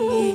Ooh.